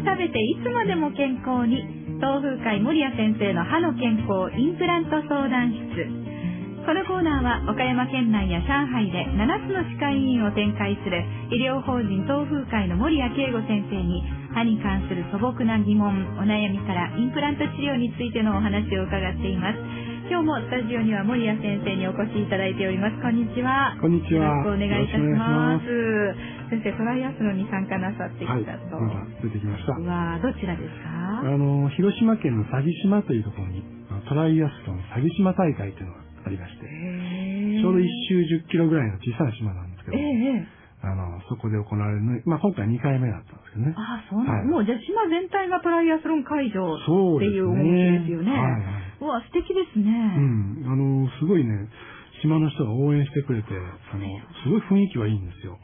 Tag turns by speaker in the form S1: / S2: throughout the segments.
S1: 食べていつまでも健康に。東風会守谷先生の歯の健康インプラント相談室。このコーナーは岡山県内や上海で7つの歯科医院を展開する医療法人東風会の守谷慶吾先生に歯に関する素朴な疑問お悩みからインプラント治療についてのお話を伺っています。今日もスタジオには守谷先生にお越しいただいております。こんにちは。
S2: こんにちは。
S1: よろしくお願いいたします。
S2: よ
S1: 先生トライアスロンに参加なさってきた
S2: はい、
S1: と、
S2: まだ出てきました。
S1: はどちらですか？
S2: あの、広島県の佐木島というところに、トライアスロン佐木島大会というのがありまして、ちょうど一周10キロぐらいの小さな島なんですけど、
S1: ええええ
S2: あの、そこで行われるのに、まあ今回2回目だったんですけどね。
S1: ああ、そうなん、
S2: はい
S1: もうじゃあ島全体がトライアスロン会場って
S2: そうですね。
S1: いですよね。
S2: はいはい。
S1: うわ、素敵ですね。
S2: うん。あの、すごいね、島の人が応援してくれて、あの、すごい雰囲気はいいんですよ。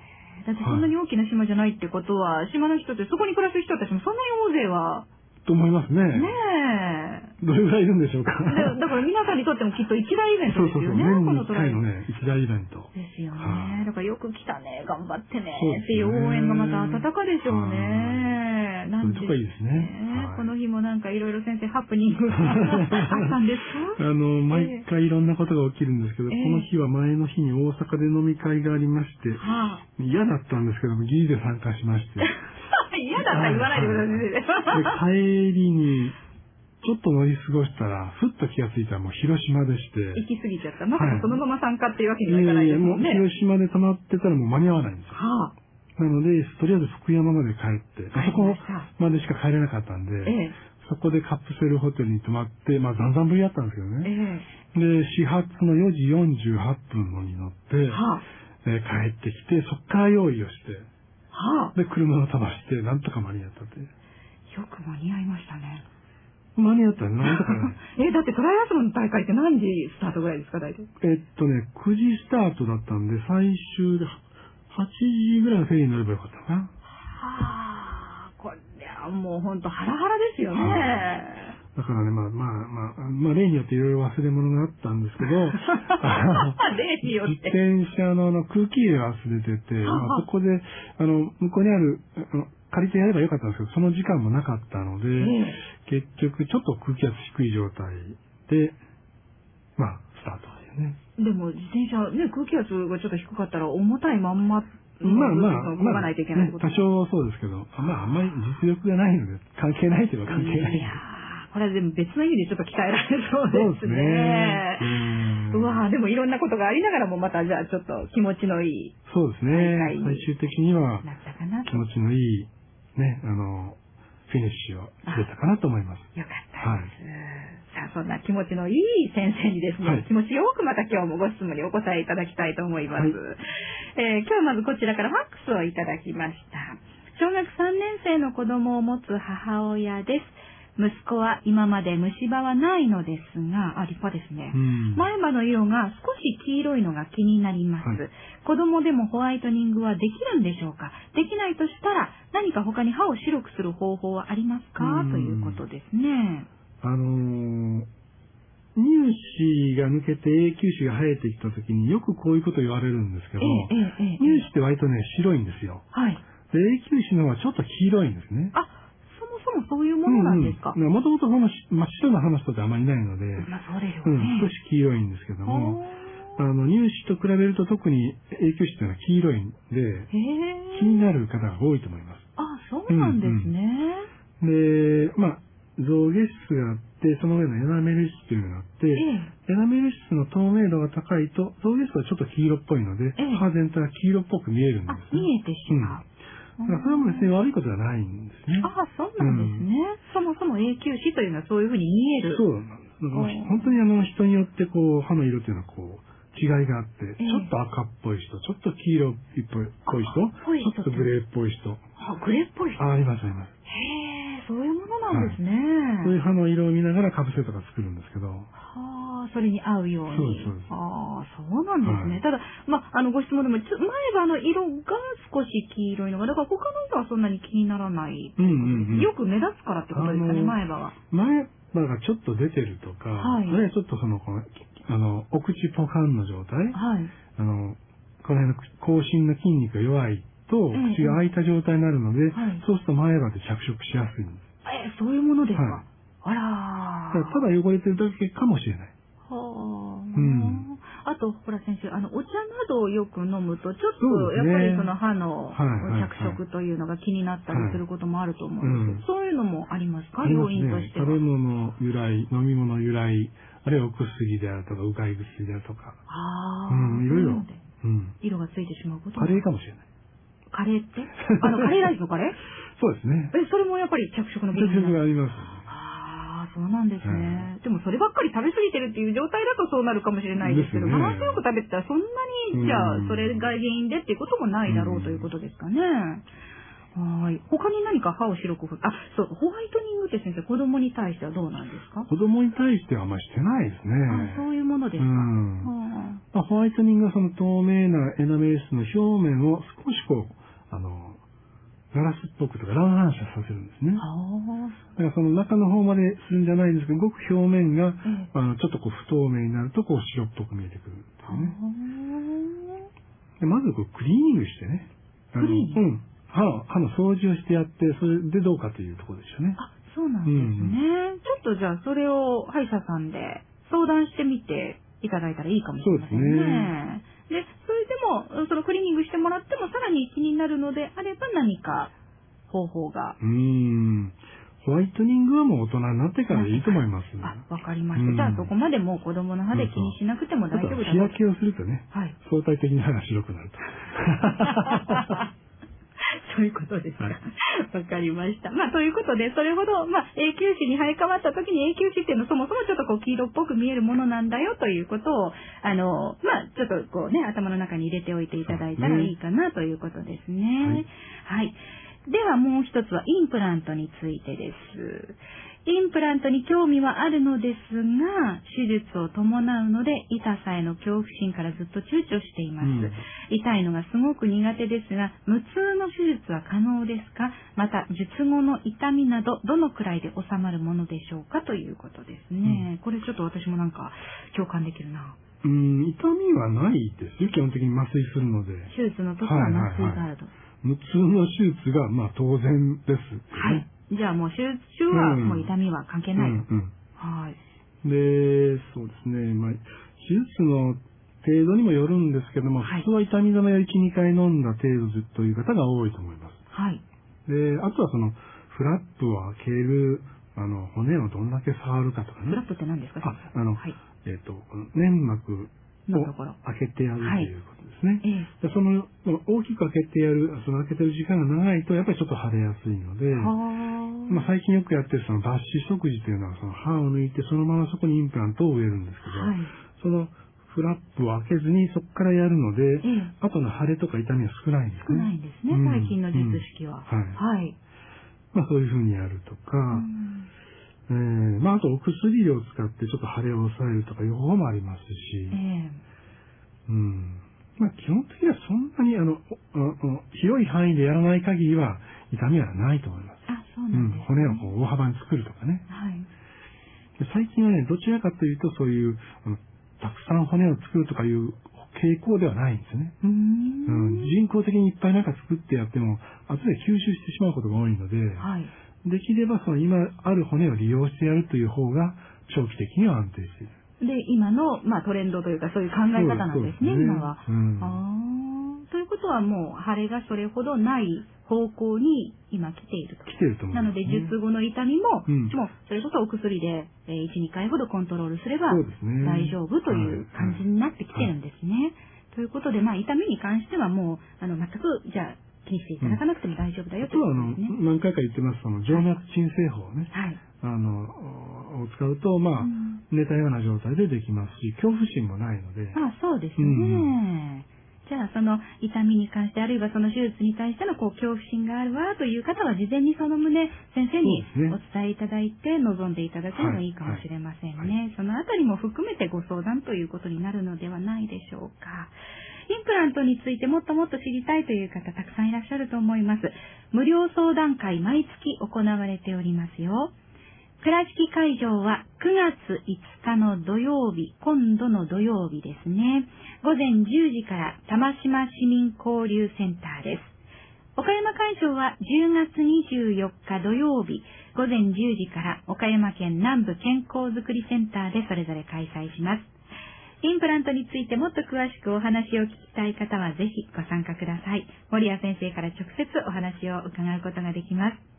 S1: だってそんなに大きな島じゃないってことは、島の人ってそこに暮らす人たちもそんなに大勢は、
S2: と思いますね。
S1: ねえ。
S2: どれぐらいいるんでしょうか。
S1: でだから皆さんにとってもきっと一大イベント
S2: そうそうそう。
S1: ですよね、
S2: 年に1
S1: このトライ
S2: 回のね、一大イベント。
S1: ですよね。
S2: はい
S1: だからよく来たね、頑張ってねっていう応援がまた温かでしょうね。なん
S2: とこいいですねはい
S1: この日もなんかいろいろ先生ハプニングが あったんです
S2: あ
S1: か
S2: の、毎回いろんなことが起きるんですけど、
S1: ええ
S2: この日は前の日に大阪で飲み会がありまして、
S1: はあ
S2: 嫌だったんですけども、ギリで参加しまして、で
S1: 嫌だったら言わないでください先
S2: 帰りに、ちょっと乗り過ごしたら、ふっと気がついたらもう広島でして、
S1: 生。行き過ぎちゃった。まさか
S2: はい
S1: そのまま参加っていうわけ
S2: い
S1: にはいかない
S2: やいやもうん
S1: ですもね。
S2: 広島で泊まってたらもう間に合わないんですよ。
S1: はあ。
S2: なので、とりあえず福山まで帰って、
S1: 帰り
S2: そこ
S1: ま
S2: でしか帰れなかったんで、
S1: ええ。
S2: そこでカップセルホテルに泊まって、まあ、ざんざんぶりだったんですけどね。
S1: え
S2: で、始発の4時48分のに乗って、
S1: え。はあ。
S2: えー帰ってきて、そっから用意をして、
S1: はあ。
S2: で、車を飛ばして、なんとか間に合ったって。
S1: よく間に合いましたね。
S2: 間に合ったらなんとかね。
S1: え、だってトライアスロンの大会って何時スタートぐらいですか、大体？
S2: えっとね、9時スタートだったんで、最終で8時ぐらいのフェリーに乗ればよかったかな。
S1: はあ。これはもうほんとハラハラですよね。
S2: だからね、まあまあまあ、まあ例によっていろいろ忘れ物があったんですけど、
S1: 例によっ
S2: 自
S1: て。
S2: 転車のあの空気入れ忘れてて、
S1: は あ
S2: まあ、そこで、あの、向こうにある、あの借りてやればよかったんですけど、その時間もなかったので、
S1: え
S2: 結局ちょっと空気圧低い状態で、まあ、スタートね。
S1: えでも自転車、ね、空気圧がちょっと低かったら重たいまんま、
S2: まあまあ、
S1: 動かないといけないってこと
S2: ね多少そうですけど、まああんまり実力がないので、関係ないといえば関係ない。
S1: いやーこれはでも別の意味でちょっと鍛えられそうですね。
S2: うん
S1: うわーでもいろんなことがありながらもまたじゃあちょっと気持ちのいい、
S2: そうです
S1: 大
S2: ね
S1: 会。
S2: 最終的には。気持ちのいい、ね、あの、フィニッシュを入れたかなと思います。
S1: よかったです。さあ、そんな気持ちのいい先生にですね、
S2: はい
S1: 気持ちよくまた今日もご質問にお答えいただきたいと思います。
S2: はい
S1: えー今日まずこちらからファックスをいただきました。小学3年生の子供を持つ母親です。息子は今まで虫歯はないのですが、あ、立派ですね。
S2: うん
S1: 前歯の色が少し黄色いのが気になります、
S2: はい
S1: 子供でもホワイトニングはできるんでしょうか？できないとしたら何か他に歯を白くする方法はありますか？
S2: うん
S1: ということですね。
S2: あのー乳歯が抜けて永久歯が生えてきた時によくこういうこと言われるんですけど、
S1: えええ
S2: 乳歯って割とね、白いんですよ。
S1: はい。
S2: で、永久歯の方はちょっと黄色いんですね。
S1: あ、そもそもそういうものなんですか、
S2: もともとその真っ白な歯の人ってあまりいないので、
S1: まあそうでしょ
S2: う、
S1: うんね。
S2: 少し黄色いんですけども、あの、乳歯と比べると特に永久歯っていうのは黄色いんで。気になる方が多いと思います。
S1: あ、そうなんですね。
S2: で、まあ、象牙質があって、その上のエナメル質というのがあって、
S1: ええ。
S2: エナメル質の透明度が高いと、象牙質はちょっと黄色っぽいので、
S1: ええ
S2: 歯全体が黄色っぽく見えるんで
S1: あ、
S2: すね。
S1: 見えてしまう。
S2: だからそれも別に悪いことじゃないんですね。
S1: あ、そうなんですね。そもそも永久歯というのはそういうふうに見える。
S2: そうなんです。だから本当にあの人によってこう歯の色っていうのはこう違いがあって、
S1: ええ
S2: ちょっと赤っぽい人、ちょっと黄色っぽい人、ちょっとグレーっぽい人。
S1: あ、グレーっぽい人。
S2: あ、ありますあります。
S1: へえ、なんですね。
S2: そういう歯の色を見ながらかぶせとか作るんですけど、
S1: はあ、それに合うように。
S2: そうですそうです
S1: ああ、そうなんですね。
S2: はい
S1: ただ、まあ、あの、ご質問でも、前歯の色が少し黄色いのが、だから他の人はそんなに気にならない。
S2: うんうんうん。
S1: よく目立つからってことですかね、前歯が。
S2: 前歯がちょっと出てるとか、
S1: はい
S2: あるいはちょっとその、このあの、お口ポカンの状態、
S1: はい。
S2: あの、この辺の口唇の筋肉が弱いと
S1: ええ
S2: 口が開いた状態になるので、
S1: はい
S2: そうすると前歯で着色しやすいんです。
S1: え、そういうものですか、
S2: はい。
S1: あら
S2: ただ汚れてるだけかもしれない。
S1: はあ、
S2: うん。
S1: あと、ほら先生、あの、お茶などをよく飲むと、ちょっと、やっぱりその歯の
S2: はいはいはい
S1: 着色というのが気になったりすることもあると思
S2: はい
S1: うんです。けど、そういうのもありますか？要因としては。
S2: 食べ物由来、飲み物由来、あるいはお薬であるとか、うがい薬であるとか、
S1: ああ、
S2: うん、いろいろ。うん。
S1: 色がついてしまうこと
S2: カレーかもしれない。
S1: カレーって？あの、カレーライスのカレー？
S2: そうですね。
S1: え、それもやっぱり着色の原
S2: 着
S1: 因なんです
S2: 色があります。
S1: ああ、そうなんですね。でもそればっかり食べ過ぎてるっていう状態だとそうなるかもしれないですけど、
S2: ですね
S1: バランスよく食べてたらそんなに、じゃあ
S2: うん
S1: それが原因でっていうこともないだろうということですかね。はい。他に何か歯を白くふあ、そう、ホワイトニングって先生、子供に対してはどうなんですか？
S2: 子供に対してはあんまりしてないですね。
S1: あそういうものですか。
S2: うん
S1: は
S2: まあ、ホワイトニングはその透明なエナメル質の表面を少しこう、あの、ガラスっぽくとか乱反射させるんですね。
S1: あ。あ
S2: だからその中の方までするんじゃないんですけど、ごく表面が、
S1: ええ
S2: あのちょっとこう不透明になるとこう白っぽく見えてくるって
S1: あ。
S2: いうね。でまずこうクリーニングしてね。あの
S1: クリーニング？
S2: うん。歯を歯の掃除をしてやって、それでどうかというところでしょうね。
S1: あ、そうなんですね。ちょっとじゃあそれを歯医者さんで相談してみていただいたらいいかもしれませんね。でそれでも、そのクリーニングしてもらってもさらに気になるのであれば何か方法が。
S2: うーん。ホワイトニングはもう大人になってからでいいと思います。
S1: あ、わかりました。
S2: うん
S1: じゃあそこまでもう子供の歯で気にしなくても大丈夫だろう
S2: 日焼けをするとね、
S1: はい。
S2: 相対的に歯が白くなると。
S1: そういうことですか？
S2: は
S1: わ、かりました。まあ、ということで、それほど、まあ、永久歯に生え変わった時に永久歯っていうのはそもそもちょっとこう黄色っぽく見えるものなんだよということを、あの、まあ、ちょっとこうね、頭の中に入れておいていただいたらいいかなということですね。はい。ではもう一つはインプラントについてです。インプラントに興味はあるのですが、手術を伴うので、痛さへの恐怖心からずっと躊躇しています。
S2: うん
S1: 痛いのがすごく苦手ですが、無痛の手術は可能ですかまた、術後の痛みなど、どのくらいで収まるものでしょうかということですね。これちょっと私もなんか共感できるな。
S2: うん、痛みはないですよ。基本的に麻酔するので。
S1: 手術の時は麻酔があると。
S2: 無痛の手術が、まあ当然です、
S1: はい。じゃあもう手術中は
S2: うん
S1: もう痛みは関係ない。
S2: うんうん
S1: はい。
S2: で、そうですね、まあ、手術の程度にもよるんですけども、
S1: はい
S2: 普通は痛み止めを1、2回飲んだ程度という方が多いと思います。
S1: はい。
S2: で、あとはその、フラップを開ける、あの、骨をどんだけ触るかとかね
S1: フラ。ップって何ですか？
S2: あ、あの、
S1: はい。
S2: えっ、と、粘膜を
S1: のところ。
S2: 開けてやるということですね。
S1: ええ。
S2: でその、大きく開けてやる、その開けてる時間が長いと、やっぱりちょっと腫れやすいので、
S1: は
S2: まあ、最近よくやってるその抜歯食事というのは、その歯を抜いてそのままそこにインプラントを植えるんですけど、
S1: はい。
S2: そのフラップを開けずにそこからやるので、
S1: ええ。
S2: 後の腫れとか痛みは少ないんですね。
S1: 少ないんですね、
S2: うん
S1: 最近の術式は。
S2: うんはい
S1: はい。
S2: まあそういうふうにやるとか、
S1: うん
S2: えーまああとお薬を使ってちょっと腫れを抑えるとかいう方法もありますし、
S1: ええ。
S2: うん。まあ基本的にはそんなにあの、おお広い範囲でやらない限りは痛みはないと思います。
S1: あ、そう
S2: うん
S1: なんです、ね。
S2: 骨をこう大幅に作るとかね。
S1: はい。
S2: で最近はね、どちらかというとそういう、あのたくさん骨を作るとかいう傾向ではないんですね。
S1: うー
S2: うん
S1: ん。
S2: 人工的にいっぱいなんか作ってやっても、後で吸収してしまうことが多いので、
S1: はい。
S2: できればその今ある骨を利用してやるという方が長期的には安定している。
S1: で、今の、まあ、トレンドというか、そういう考え方なんですね、
S2: そう
S1: 今は。
S2: うん。
S1: ということはもう、腫れがそれほどない方向に今来ていると。
S2: 来てると思います、
S1: なので、術後の痛みも、
S2: うん
S1: もう、それこそお薬で、えー1、2回ほどコントロールすれば、大丈夫という感じになってきてるんですね。ということで、まあ、痛みに関してはもう、あの、全く、じゃあ、気にしていただかなくても大丈夫だよという
S2: あとはあの。何回か言ってます、その静脈鎮静法をね、
S1: はい。
S2: あの、を使うと、まあ、
S1: うん
S2: 寝たような状態でできますし、恐怖心もないので、
S1: まあそうですね。
S2: うん
S1: じゃあその痛みに関してあるいはその手術に対してのこう恐怖心があるわという方は事前にその旨先生にお伝えいただいて望んでいただくのがいいかもしれませんね。
S2: はいは
S1: そのあたりも含めてご相談ということになるのではないでしょうか。インプラントについてもっともっと知りたいという方たくさんいらっしゃると思います。無料相談会毎月行われておりますよ。倉敷会場は9月5日の土曜日、今度の土曜日ですね。午前10時から玉島市民交流センターです。岡山会場は10月24日土曜日午前10時から岡山県南部健康づくりセンターでそれぞれ開催します。インプラントについてもっと詳しくお話を聞きたい方はぜひご参加ください。森谷先生から直接お話を伺うことができます。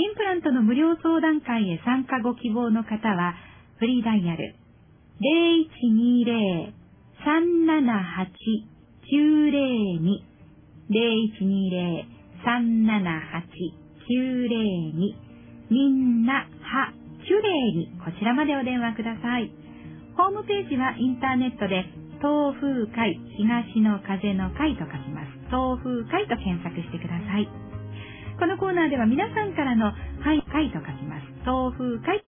S1: インプラントの無料相談会へ参加ご希望の方は、フリーダイヤル0120-378-902 0120-378-902みんなはキュレイにこちらまでお電話ください。ホームページはインターネットで東風会東の風の会と書きます。東風会と検索してください。このコーナーでは皆さんからのはい会と書きます。豆腐会